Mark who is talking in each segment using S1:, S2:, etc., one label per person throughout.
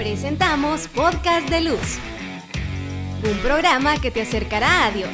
S1: Presentamos Podcast de Luz, un programa que te acercará a Dios.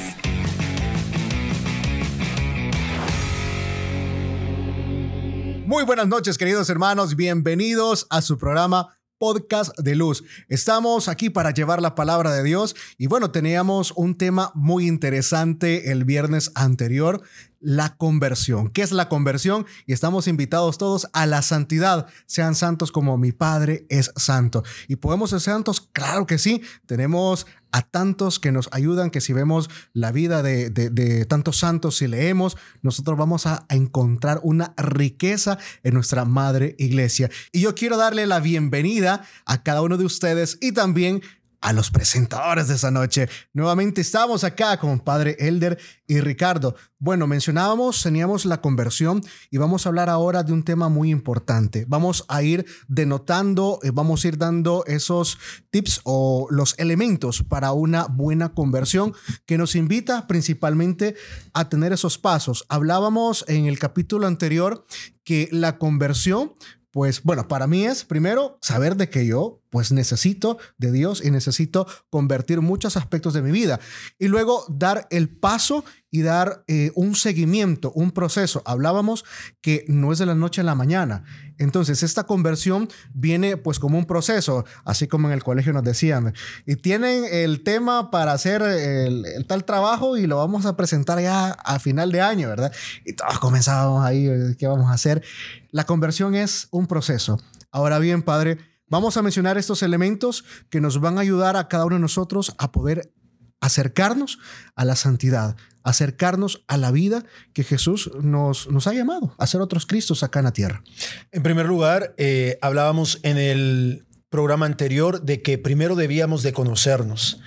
S2: Muy buenas noches, queridos hermanos. Bienvenidos a su programa podcast de luz. Estamos aquí para llevar la palabra de Dios y bueno, teníamos un tema muy interesante el viernes anterior, la conversión. ¿Qué es la conversión? Y estamos invitados todos a la santidad. Sean santos como mi Padre es santo. ¿Y podemos ser santos? Claro que sí. Tenemos a tantos que nos ayudan, que si vemos la vida de, tantos santos, si leemos, nosotros vamos a, a encontrar una riqueza en nuestra madre iglesia. Y yo quiero darle la bienvenida a cada uno de ustedes y también a los presentadores de esa noche. Nuevamente estamos acá con Padre Elder y Ricardo. Bueno, mencionábamos, teníamos la conversión y vamos a hablar ahora de un tema muy importante. Vamos a ir denotando, eh, vamos a ir dando esos tips o los elementos para una buena conversión que nos invita principalmente a tener esos pasos. Hablábamos en el capítulo anterior que la conversión pues bueno, para mí es primero saber de que yo pues necesito de Dios y necesito convertir muchos aspectos de mi vida. Y luego dar el paso y dar eh, un seguimiento, un proceso. Hablábamos que no es de la noche a la mañana. Entonces, esta conversión viene pues como un proceso, así como en el colegio nos decían. Y tienen el tema para hacer el, el tal trabajo y lo vamos a presentar ya a final de año, ¿verdad? Y todos comenzábamos ahí, ¿qué vamos a hacer? La conversión es un proceso. Ahora bien, Padre, Vamos a mencionar estos elementos que nos van a ayudar a cada uno de nosotros a poder acercarnos a la santidad, acercarnos a la vida que Jesús nos, nos ha llamado, a ser otros Cristos acá en la tierra.
S3: En primer lugar, eh, hablábamos en el programa anterior de que primero debíamos de conocernos.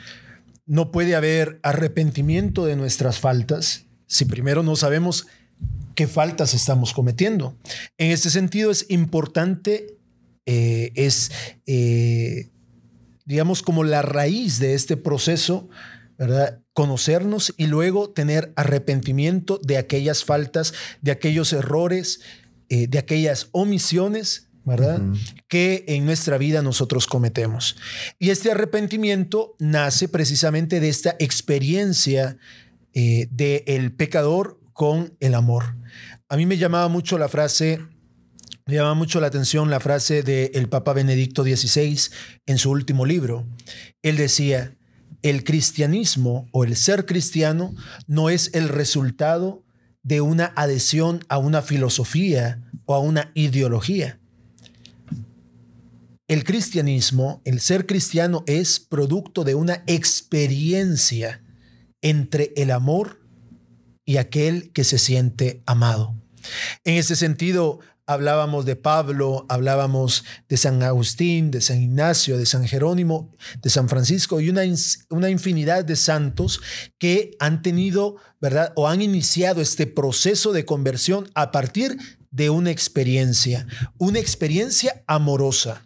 S3: No puede haber arrepentimiento de nuestras faltas si primero no sabemos qué faltas estamos cometiendo. En este sentido es importante eh, es, eh, digamos, como la raíz de este proceso, ¿verdad? Conocernos y luego tener arrepentimiento de aquellas faltas, de aquellos errores, eh, de aquellas omisiones, ¿verdad? Que en nuestra vida nosotros cometemos. Y este arrepentimiento nace precisamente de esta experiencia del el pecador con el amor. A mí me llamaba mucho la frase me llama mucho la atención la frase del Papa Benedicto XVI en su último libro. Él decía, el cristianismo o el ser cristiano no es el resultado de una adhesión a una filosofía o a una ideología. El cristianismo, el ser cristiano es producto de una experiencia entre el amor y aquel que se siente amado. En ese sentido, hablábamos de Pablo, hablábamos de San Agustín, de San Ignacio, de San Jerónimo, de San Francisco y una, una infinidad de santos que han tenido, ¿verdad? O han iniciado este proceso de conversión a partir de una experiencia, una experiencia amorosa.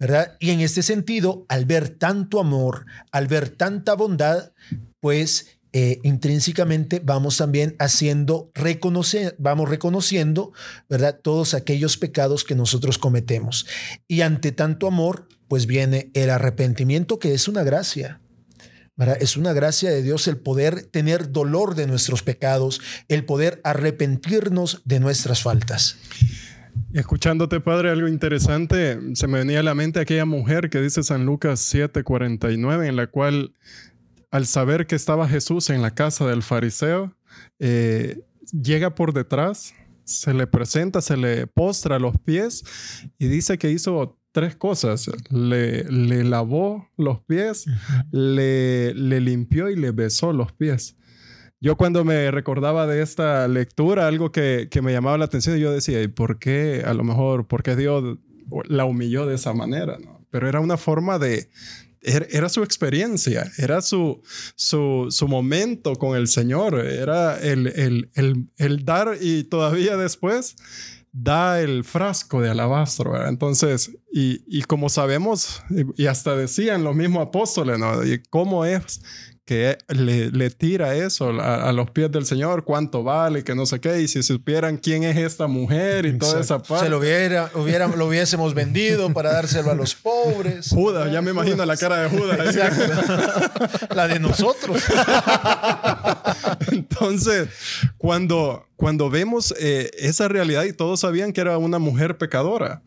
S3: ¿verdad? Y en este sentido, al ver tanto amor, al ver tanta bondad, pues eh, intrínsecamente vamos también haciendo, reconocer, vamos reconociendo, ¿verdad? Todos aquellos pecados que nosotros cometemos. Y ante tanto amor, pues viene el arrepentimiento, que es una gracia. Es una gracia de Dios el poder tener dolor de nuestros pecados, el poder arrepentirnos de nuestras faltas.
S4: Escuchándote, Padre, algo interesante, se me venía a la mente aquella mujer que dice San Lucas 7:49, en la cual al saber que estaba Jesús en la casa del fariseo, eh, llega por detrás, se le presenta, se le postra a los pies y dice que hizo tres cosas. Le, le lavó los pies, le, le limpió y le besó los pies. Yo cuando me recordaba de esta lectura, algo que, que, me llamaba la atención, yo decía, ¿y por qué? A lo mejor, ¿por qué Dios la humilló de esa manera? ¿no? Pero era una forma de, era su experiencia, era su, su, momento con el Señor, era el, el, dar y todavía después da el frasco de alabastro. Entonces, y, como sabemos, y, hasta decían los mismos apóstoles, ¿no? Y cómo es que le, le tira eso a, a, los pies del Señor, cuánto vale, que no sé qué, y si supieran quién es esta mujer y toda esa parte.
S3: Se lo, hubiera, hubiera, lo hubiésemos vendido para dárselo a los pobres.
S4: Judas, ya me imagino la cara de Judas.
S3: la de nosotros.
S4: Entonces, cuando, cuando vemos eh, esa realidad y todos sabían que era una mujer pecadora,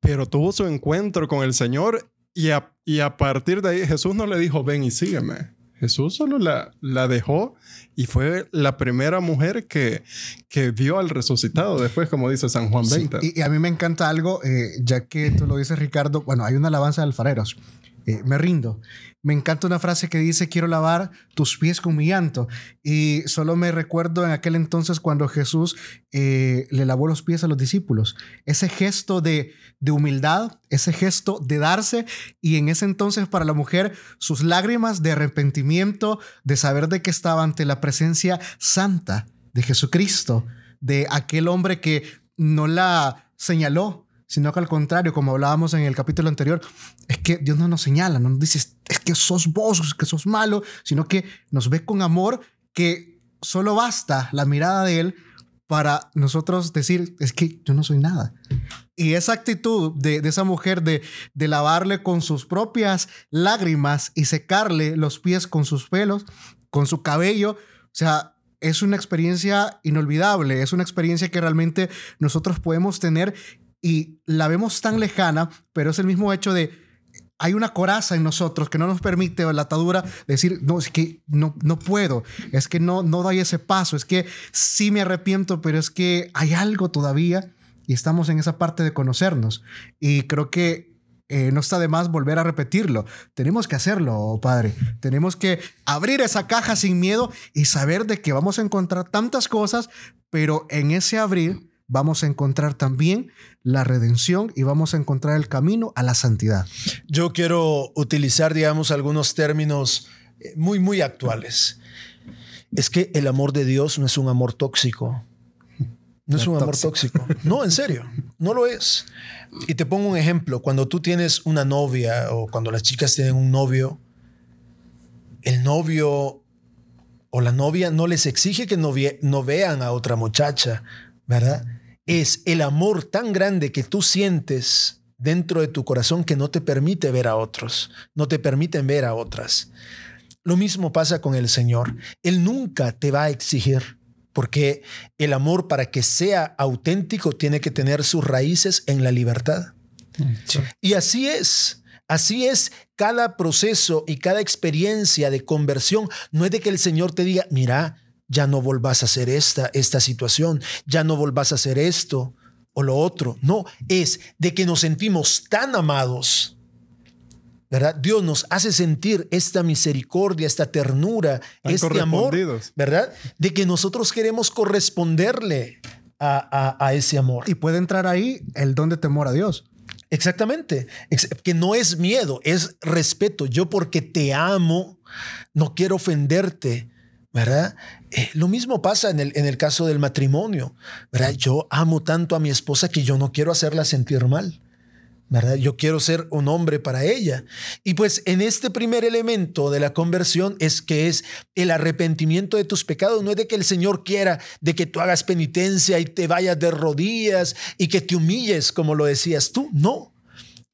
S4: pero tuvo su encuentro con el Señor y a, y a partir de ahí Jesús no le dijo, ven y sígueme. Jesús solo la, la dejó y fue la primera mujer que, que vio al resucitado después, como dice San Juan 20.
S2: Sí, y, y, a mí me encanta algo, eh, ya que tú lo dices, Ricardo. Bueno, hay una alabanza de alfareros. Eh, me rindo. Me encanta una frase que dice, quiero lavar tus pies con mi llanto. Y solo me recuerdo en aquel entonces cuando Jesús eh, le lavó los pies a los discípulos. Ese gesto de, de humildad, ese gesto de darse. Y en ese entonces para la mujer, sus lágrimas de arrepentimiento, de saber de que estaba ante la presencia santa de Jesucristo, de aquel hombre que no la señaló, sino que al contrario, como hablábamos en el capítulo anterior, es que Dios no nos señala, no nos dice, es que sos vos, que sos malo, sino que nos ve con amor que solo basta la mirada de Él para nosotros decir, es que yo no soy nada. Y esa actitud de, de esa mujer de, de lavarle con sus propias lágrimas y secarle los pies con sus pelos, con su cabello, o sea, es una experiencia inolvidable, es una experiencia que realmente nosotros podemos tener y la vemos tan lejana, pero es el mismo hecho de hay una coraza en nosotros que no nos permite la atadura decir, no, es que no, no puedo, es que no, no doy ese paso, es que sí me arrepiento, pero es que hay algo todavía y estamos en esa parte de conocernos. Y creo que eh, no está de más volver a repetirlo. Tenemos que hacerlo, Padre. Tenemos que abrir esa caja sin miedo y saber de que vamos a encontrar tantas cosas, pero en ese abrir vamos a encontrar también la redención y vamos a encontrar el camino a la santidad.
S3: Yo quiero utilizar, digamos, algunos términos eh, muy, muy actuales. Es que el amor de Dios no es un amor tóxico. No es un amor tóxico. No, en serio, no lo es. Y te pongo un ejemplo. Cuando tú tienes una novia o cuando las chicas tienen un novio, el novio o la novia no les exige que no, no vean a otra muchacha, ¿verdad? Es el amor tan grande que tú sientes dentro de tu corazón que no te permite ver a otros, no te permiten ver a otras. Lo mismo pasa con el Señor. Él nunca te va a exigir, porque el amor para que sea auténtico tiene que tener sus raíces en la libertad. Sí. Y así es. Así es cada proceso y cada experiencia de conversión. No es de que el Señor te diga, mira, ya no volvás a hacer esta, esta situación, ya no volvás a hacer esto o lo otro. No, es de que nos sentimos tan amados. ¿Verdad? Dios nos hace sentir esta misericordia, esta ternura,
S4: Tan
S3: este amor. ¿verdad? De que nosotros queremos corresponderle a, a- a ese amor.
S2: Y puede entrar ahí el don de temor a Dios.
S3: Exactamente. Ex- Que no es miedo, es respeto. Yo porque te amo, no quiero ofenderte, ¿verdad? Eh, lo mismo pasa en el, en el caso del matrimonio, ¿verdad? Yo amo tanto a mi esposa que yo no quiero hacerla sentir mal. ¿verdad? Yo quiero ser un hombre para ella. Y pues en este primer elemento de la conversión es que es el arrepentimiento de tus pecados. No es de que el Señor quiera de que tú hagas penitencia y te vayas de rodillas y que te humilles, como lo decías tú. No.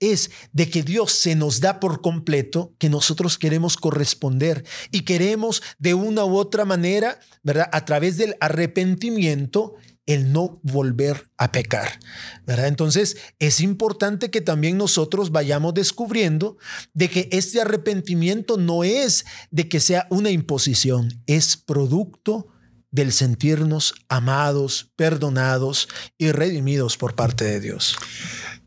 S3: Es de que Dios se nos da por completo, que nosotros queremos corresponder y queremos de una u otra manera, ¿verdad? A través del arrepentimiento, el no volver a pecar, ¿verdad? Entonces es importante que también nosotros vayamos descubriendo de que este arrepentimiento no es de que sea una imposición, es producto del sentirnos amados, perdonados y redimidos por parte de Dios.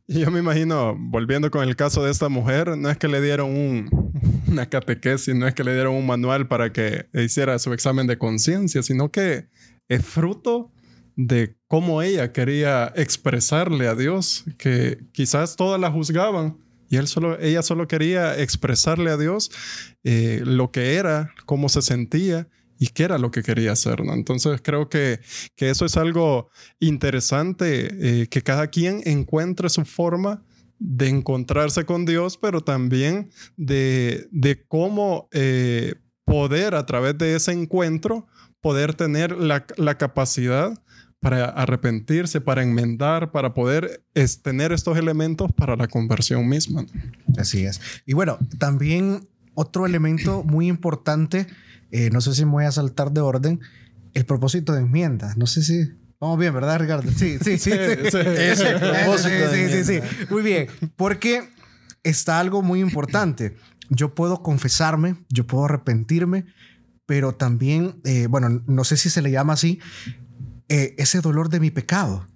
S4: Yo me imagino, volviendo con el caso de esta mujer, no es que le dieron un, una catequesis, no es que le dieron un manual para que hiciera su examen de conciencia, sino que es fruto de cómo ella quería expresarle a Dios, que quizás todas la juzgaban y ella solo quería expresarle a Dios eh, lo que era, cómo se sentía y qué era lo que quería hacer. ¿no? Entonces creo que, que eso es algo interesante, eh, que cada quien encuentre su forma de encontrarse con Dios, pero también de, de cómo eh, poder a través de ese encuentro, poder tener la, la capacidad para arrepentirse, para enmendar, para poder tener estos elementos para la conversión misma.
S2: Así es. Y bueno, también otro elemento muy importante, eh, no sé si me voy a saltar de orden, el propósito de enmienda. No sé si... Vamos bien, ¿verdad, Ricardo? Sí, sí, sí. sí, sí, sí, sí, Muy bien, porque está algo muy importante. Yo puedo confesarme, yo puedo arrepentirme, pero también, eh, bueno, no sé si se le llama así, eh, ese dolor de mi pecado.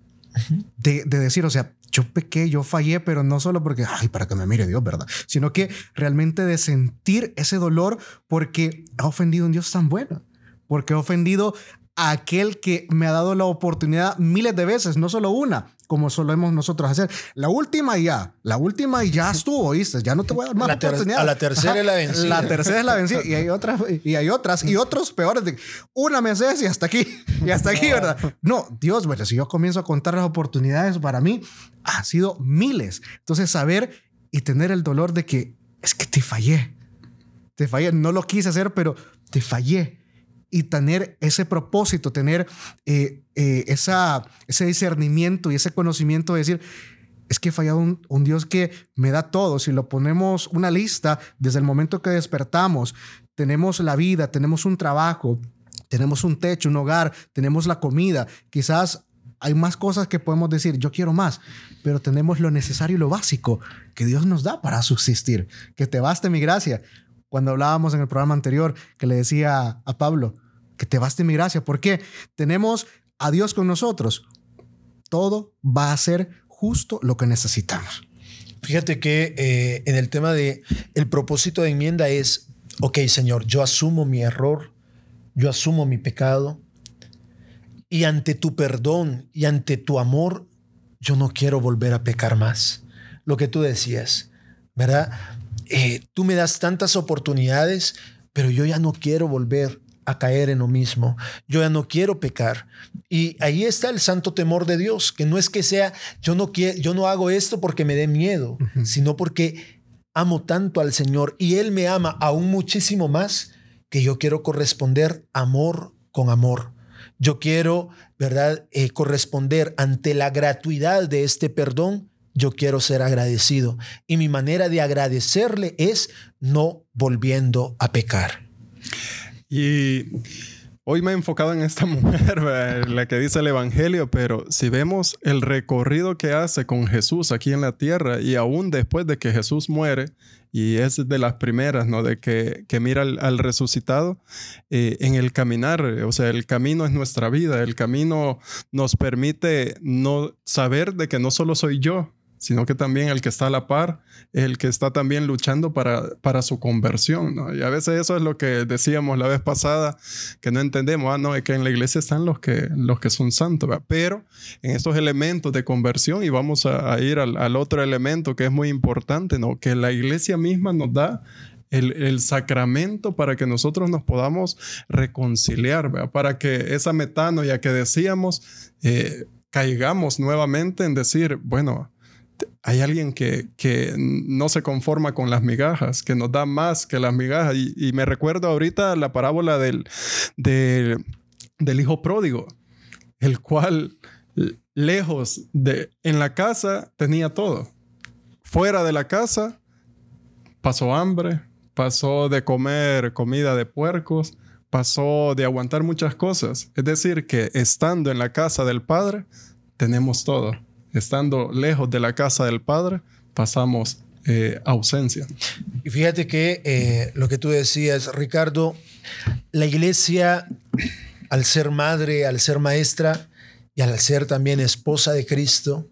S2: De, de, decir, o sea, yo pequé, yo fallé, pero no solo porque, ay, para que me mire Dios, ¿verdad? Sino que realmente de sentir ese dolor porque ha ofendido a un Dios tan bueno, porque ha ofendido a aquel que me ha dado la oportunidad miles de veces, no solo una, como solemos nosotros hacer. La última ya, la última y ya estuvo, ¿oíste? Ya no te voy a dar más
S3: la
S2: oportunidad.
S3: A la tercera es la vencida.
S2: La tercera es la vencida. Y hay otras, y hay otras, y otros peores. De, una me haces y hasta aquí, y hasta aquí, ¿verdad? No, Dios, bueno, si yo comienzo a contar las oportunidades para mí, han sido miles. Entonces, saber y tener el dolor de que es que te fallé. Te fallé. No lo quise hacer, pero te fallé y tener ese propósito, tener eh, eh, esa, ese discernimiento y ese conocimiento de decir, es que he fallado un, un, Dios que me da todo. Si lo ponemos una lista desde el momento que despertamos, tenemos la vida, tenemos un trabajo, tenemos un techo, un hogar, tenemos la comida. Quizás hay más cosas que podemos decir, yo quiero más, pero tenemos lo necesario y lo básico que Dios nos da para subsistir. Que te baste mi gracia cuando hablábamos en el programa anterior, que le decía a Pablo, que te baste mi gracia, porque tenemos a Dios con nosotros. Todo va a ser justo lo que necesitamos.
S3: Fíjate que eh, en el tema de el propósito de enmienda es, ok, Señor, yo asumo mi error, yo asumo mi pecado, y ante tu perdón y ante tu amor, yo no quiero volver a pecar más. Lo que tú decías, ¿verdad? Eh, tú me das tantas oportunidades, pero yo ya no quiero volver a caer en lo mismo. Yo ya no quiero pecar. Y ahí está el santo temor de Dios, que no es que sea, yo no quiero, yo no hago esto porque me dé miedo, sino porque amo tanto al Señor y Él me ama aún muchísimo más que yo quiero corresponder amor con amor. Yo quiero, ¿verdad?, eh, corresponder ante la gratuidad de este perdón yo quiero ser agradecido. Y mi manera de agradecerle es no volviendo a pecar.
S4: Y hoy me he enfocado en esta mujer, la que dice el Evangelio, pero si vemos el recorrido que hace con Jesús aquí en la tierra y aún después de que Jesús muere, y es de las primeras, ¿no? De que, que mira al, resucitado eh, en el caminar, o sea, el camino es nuestra vida, el camino nos permite no saber de que no solo soy yo, sino que también el que está a la par es el que está también luchando para, para su conversión. ¿no? Y a veces eso es lo que decíamos la vez pasada, que no entendemos, ah, no, es que en la iglesia están los que, los que son santos, pero en estos elementos de conversión, y vamos a, ir al, al, otro elemento que es muy importante, ¿no? que la iglesia misma nos da el, el, sacramento para que nosotros nos podamos reconciliar, ¿verdad? para que esa metanoia que decíamos, eh, caigamos nuevamente en decir, bueno, hay alguien que, que, no se conforma con las migajas, que nos da más que las migajas. Y, me recuerdo ahorita la parábola del, del, del, hijo pródigo, el cual lejos de, en la casa tenía todo. Fuera de la casa pasó hambre, pasó de comer comida de puercos, pasó de aguantar muchas cosas. Es decir, que estando en la casa del Padre, tenemos todo estando lejos de la casa del Padre, pasamos eh, ausencia.
S3: Y fíjate que eh, lo que tú decías, Ricardo, la iglesia, al ser madre, al ser maestra y al ser también esposa de Cristo,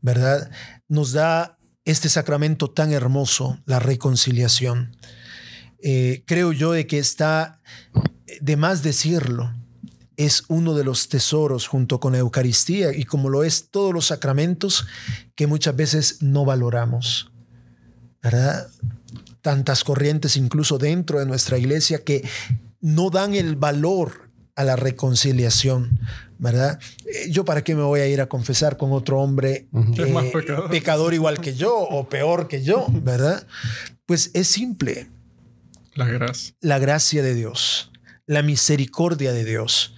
S3: ¿verdad? Nos da este sacramento tan hermoso, la reconciliación. Eh, creo yo de que está de más decirlo, es uno de los tesoros junto con la Eucaristía y como lo es todos los sacramentos que muchas veces no valoramos. ¿Verdad? Tantas corrientes incluso dentro de nuestra iglesia que no dan el valor a la reconciliación, ¿verdad? Eh, yo para qué me voy a ir a confesar con otro hombre eh, pecador igual que yo o peor que yo, ¿verdad? Pues es simple.
S4: La gracia.
S3: La gracia de Dios, la misericordia de Dios.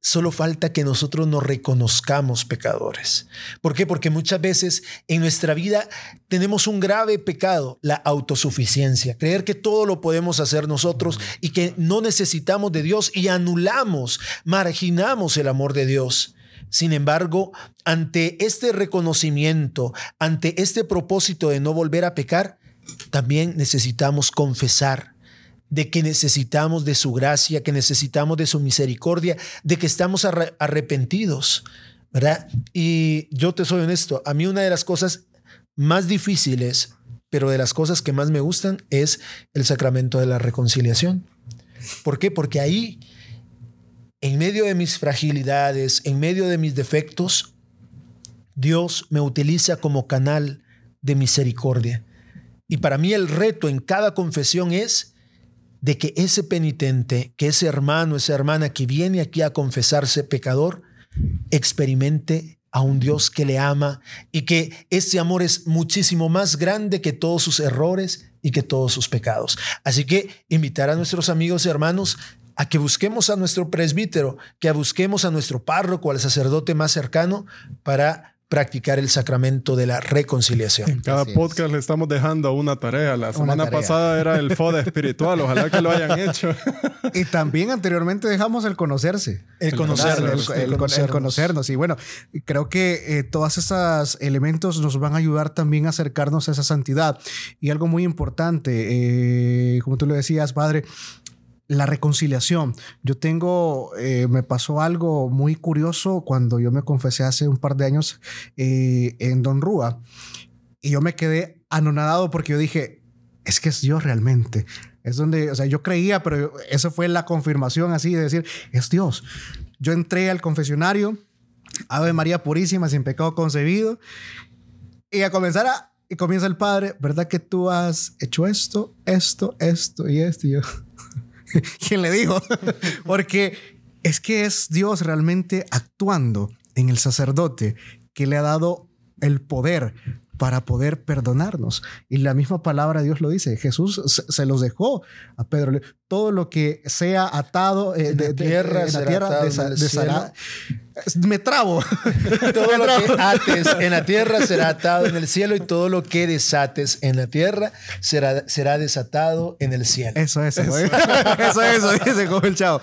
S3: Solo falta que nosotros nos reconozcamos pecadores. ¿Por qué? Porque muchas veces en nuestra vida tenemos un grave pecado, la autosuficiencia, creer que todo lo podemos hacer nosotros y que no necesitamos de Dios y anulamos, marginamos el amor de Dios. Sin embargo, ante este reconocimiento, ante este propósito de no volver a pecar, también necesitamos confesar de que necesitamos de su gracia, que necesitamos de su misericordia, de que estamos arrepentidos, ¿verdad? Y yo te soy honesto, a mí una de las cosas más difíciles, pero de las cosas que más me gustan, es el sacramento de la reconciliación. ¿Por qué? Porque ahí, en medio de mis fragilidades, en medio de mis defectos, Dios me utiliza como canal de misericordia. Y para mí el reto en cada confesión es de que ese penitente, que ese hermano, esa hermana que viene aquí a confesarse pecador, experimente a un Dios que le ama y que ese amor es muchísimo más grande que todos sus errores y que todos sus pecados. Así que invitar a nuestros amigos y hermanos a que busquemos a nuestro presbítero, que busquemos a nuestro párroco, al sacerdote más cercano para practicar el sacramento de la reconciliación.
S4: En cada podcast le estamos dejando una tarea. La semana pasada era el FODA espiritual. Ojalá que lo hayan hecho.
S2: y también anteriormente dejamos el conocerse.
S3: El, conocernos.
S2: El, conocernos. Y bueno, creo que eh, todos esos elementos nos van a ayudar también a acercarnos a esa santidad. Y algo muy importante, eh, como tú lo decías, Padre, la reconciliación. Yo tengo, eh, me pasó algo muy curioso cuando yo me confesé hace un par de años eh, en Don Rúa y yo me quedé anonadado porque yo dije, es que es Dios realmente. Es donde, o sea, yo creía, pero eso fue la confirmación así de decir, es Dios. Yo entré al confesionario, Ave María Purísima, sin pecado concebido, y a comenzar y comienza el Padre, ¿verdad que tú has hecho esto, esto, esto y esto? Y yo, ¿Quién le dijo? Porque es que es Dios realmente actuando en el sacerdote que le ha dado el poder para poder perdonarnos. Y la misma palabra de Dios lo dice. Jesús se los dejó a Pedro. Todo lo que sea atado
S3: eh, de, tierra, en la tierra
S2: de, me trabo.
S3: todo lo que ates en la tierra será atado en el cielo y todo lo que desates en la tierra será, será desatado en el cielo.
S2: Eso, eso. Eso, eso, eso dice el chavo.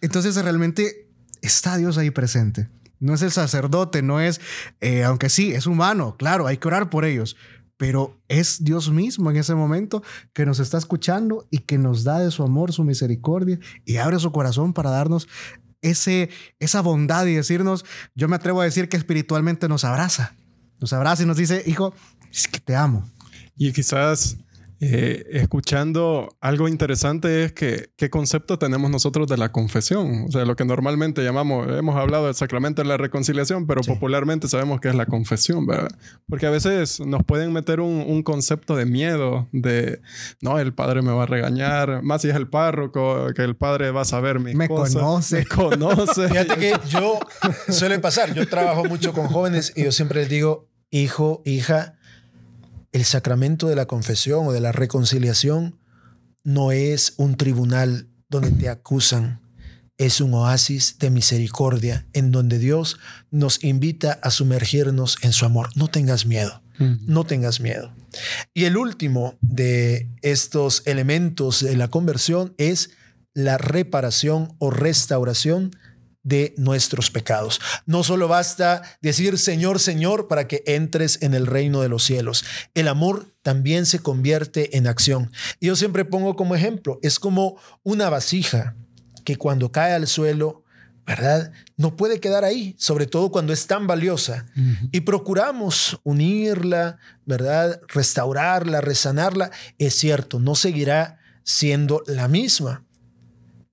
S2: Entonces realmente está Dios ahí presente. No es el sacerdote, no es, eh, aunque sí, es humano, claro, hay que orar por ellos, pero es Dios mismo en ese momento que nos está escuchando y que nos da de su amor, su misericordia y abre su corazón para darnos ese, esa bondad y decirnos, yo me atrevo a decir que espiritualmente nos abraza, nos abraza y nos dice, hijo, es que te amo.
S4: Y quizás eh, escuchando algo interesante es que qué concepto tenemos nosotros de la confesión. O sea, lo que normalmente llamamos, hemos hablado del sacramento de la reconciliación, pero popularmente sabemos que es la confesión, ¿verdad? Porque a veces nos pueden meter un, concepto de miedo, de, no, el padre me va a regañar, más si es el párroco, que el padre va a saber mis
S2: me
S4: Conoce.
S2: Me
S4: conoce.
S3: Fíjate que yo, suele pasar, yo trabajo mucho con jóvenes y yo siempre les digo, hijo, hija, el sacramento de la confesión o de la reconciliación no es un tribunal donde te acusan, es un oasis de misericordia en donde Dios nos invita a sumergirnos en su amor. No tengas miedo, no tengas miedo. Y el último de estos elementos de la conversión es la reparación o restauración de nuestros pecados. No solo basta decir Señor, Señor para que entres en el reino de los cielos. El amor también se convierte en acción. Y yo siempre pongo como ejemplo, es como una vasija que cuando cae al suelo, ¿verdad? No puede quedar ahí, sobre todo cuando es tan valiosa. Y procuramos unirla, ¿verdad? Restaurarla, resanarla. Es cierto, no seguirá siendo la misma,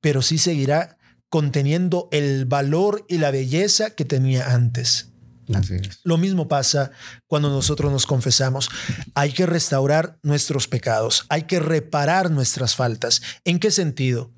S3: pero sí seguirá conteniendo el valor y la belleza que tenía antes. Lo mismo pasa cuando nosotros nos confesamos. Hay que restaurar nuestros pecados, hay que reparar nuestras faltas. ¿En qué sentido?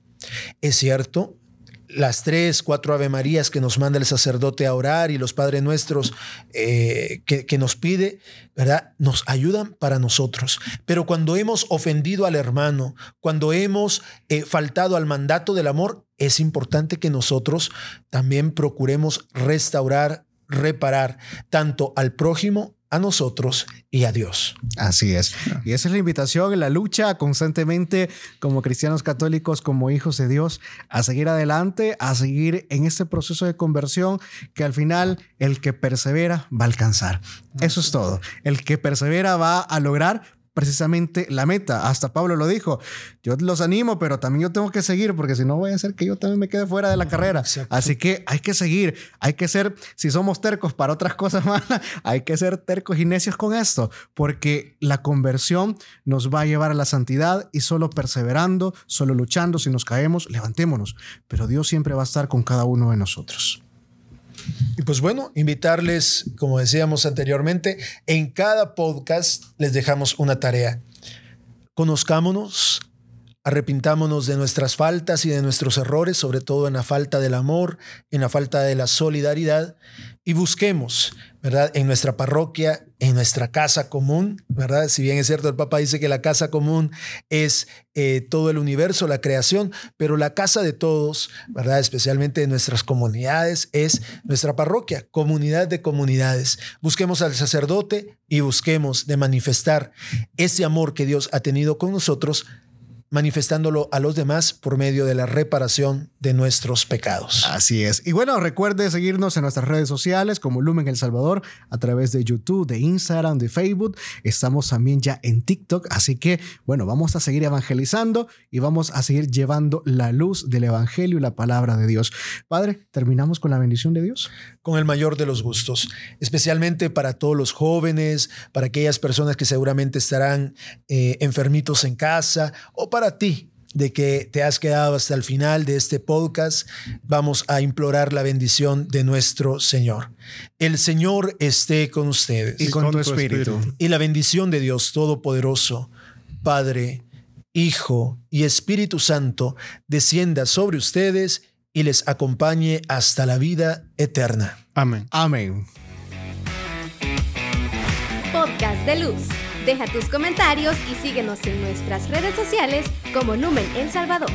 S3: Es cierto, las tres, cuatro Ave Marías que nos manda el sacerdote a orar y los Padres Nuestros eh, que, nos pide, ¿verdad? Nos ayudan para nosotros. Pero cuando hemos ofendido al hermano, cuando hemos eh, faltado al mandato del amor, es importante que nosotros también procuremos restaurar, reparar tanto al prójimo a nosotros y a Dios.
S2: Así es. Y esa es la invitación, en la lucha constantemente como cristianos católicos, como hijos de Dios, a seguir adelante, a seguir en este proceso de conversión que al final el que persevera va a alcanzar. Eso es todo. El que persevera va a lograr precisamente la meta. Hasta Pablo lo dijo. Yo los animo, pero también yo tengo que seguir porque si no voy a hacer que yo también me quede fuera de la carrera. Así que hay que seguir, hay que ser, si somos tercos para otras cosas malas, hay que ser tercos y necios con esto, porque la conversión nos va a llevar a la santidad y solo perseverando, solo luchando, si nos caemos, levantémonos. Pero Dios siempre va a estar con cada uno de nosotros.
S3: Y pues bueno, invitarles, como decíamos anteriormente, en cada podcast les dejamos una tarea. Conozcámonos, arrepintámonos de nuestras faltas y de nuestros errores, sobre todo en la falta del amor, en la falta de la solidaridad, y busquemos ¿verdad? En nuestra parroquia, en nuestra casa común, ¿verdad? Si bien es cierto, el Papa dice que la casa común es eh, todo el universo, la creación, pero la casa de todos, ¿verdad? Especialmente de nuestras comunidades, es nuestra parroquia, comunidad de comunidades. Busquemos al sacerdote y busquemos de manifestar ese amor que Dios ha tenido con nosotros manifestándolo a los demás por medio de la reparación de nuestros pecados.
S2: Así es. Y bueno, recuerde seguirnos en nuestras redes sociales como Lumen El Salvador a través de YouTube, de Instagram, de Facebook. Estamos también ya en TikTok, así que bueno, vamos a seguir evangelizando y vamos a seguir llevando la luz del Evangelio y la palabra de Dios. Padre, terminamos con la bendición de Dios.
S3: Con el mayor de los gustos, especialmente para todos los jóvenes, para aquellas personas que seguramente estarán eh, enfermitos en casa o para para ti de que te has quedado hasta el final de este podcast, vamos a implorar la bendición de nuestro Señor. El Señor esté con ustedes.
S2: Y con, tu espíritu.
S3: Y la bendición de Dios Todopoderoso, Padre, Hijo y Espíritu Santo, descienda sobre ustedes y les acompañe hasta la vida eterna.
S4: Amén.
S2: Amén.
S1: Podcast de luz Deja tus comentarios y síguenos en nuestras redes sociales como Lumen El Salvador.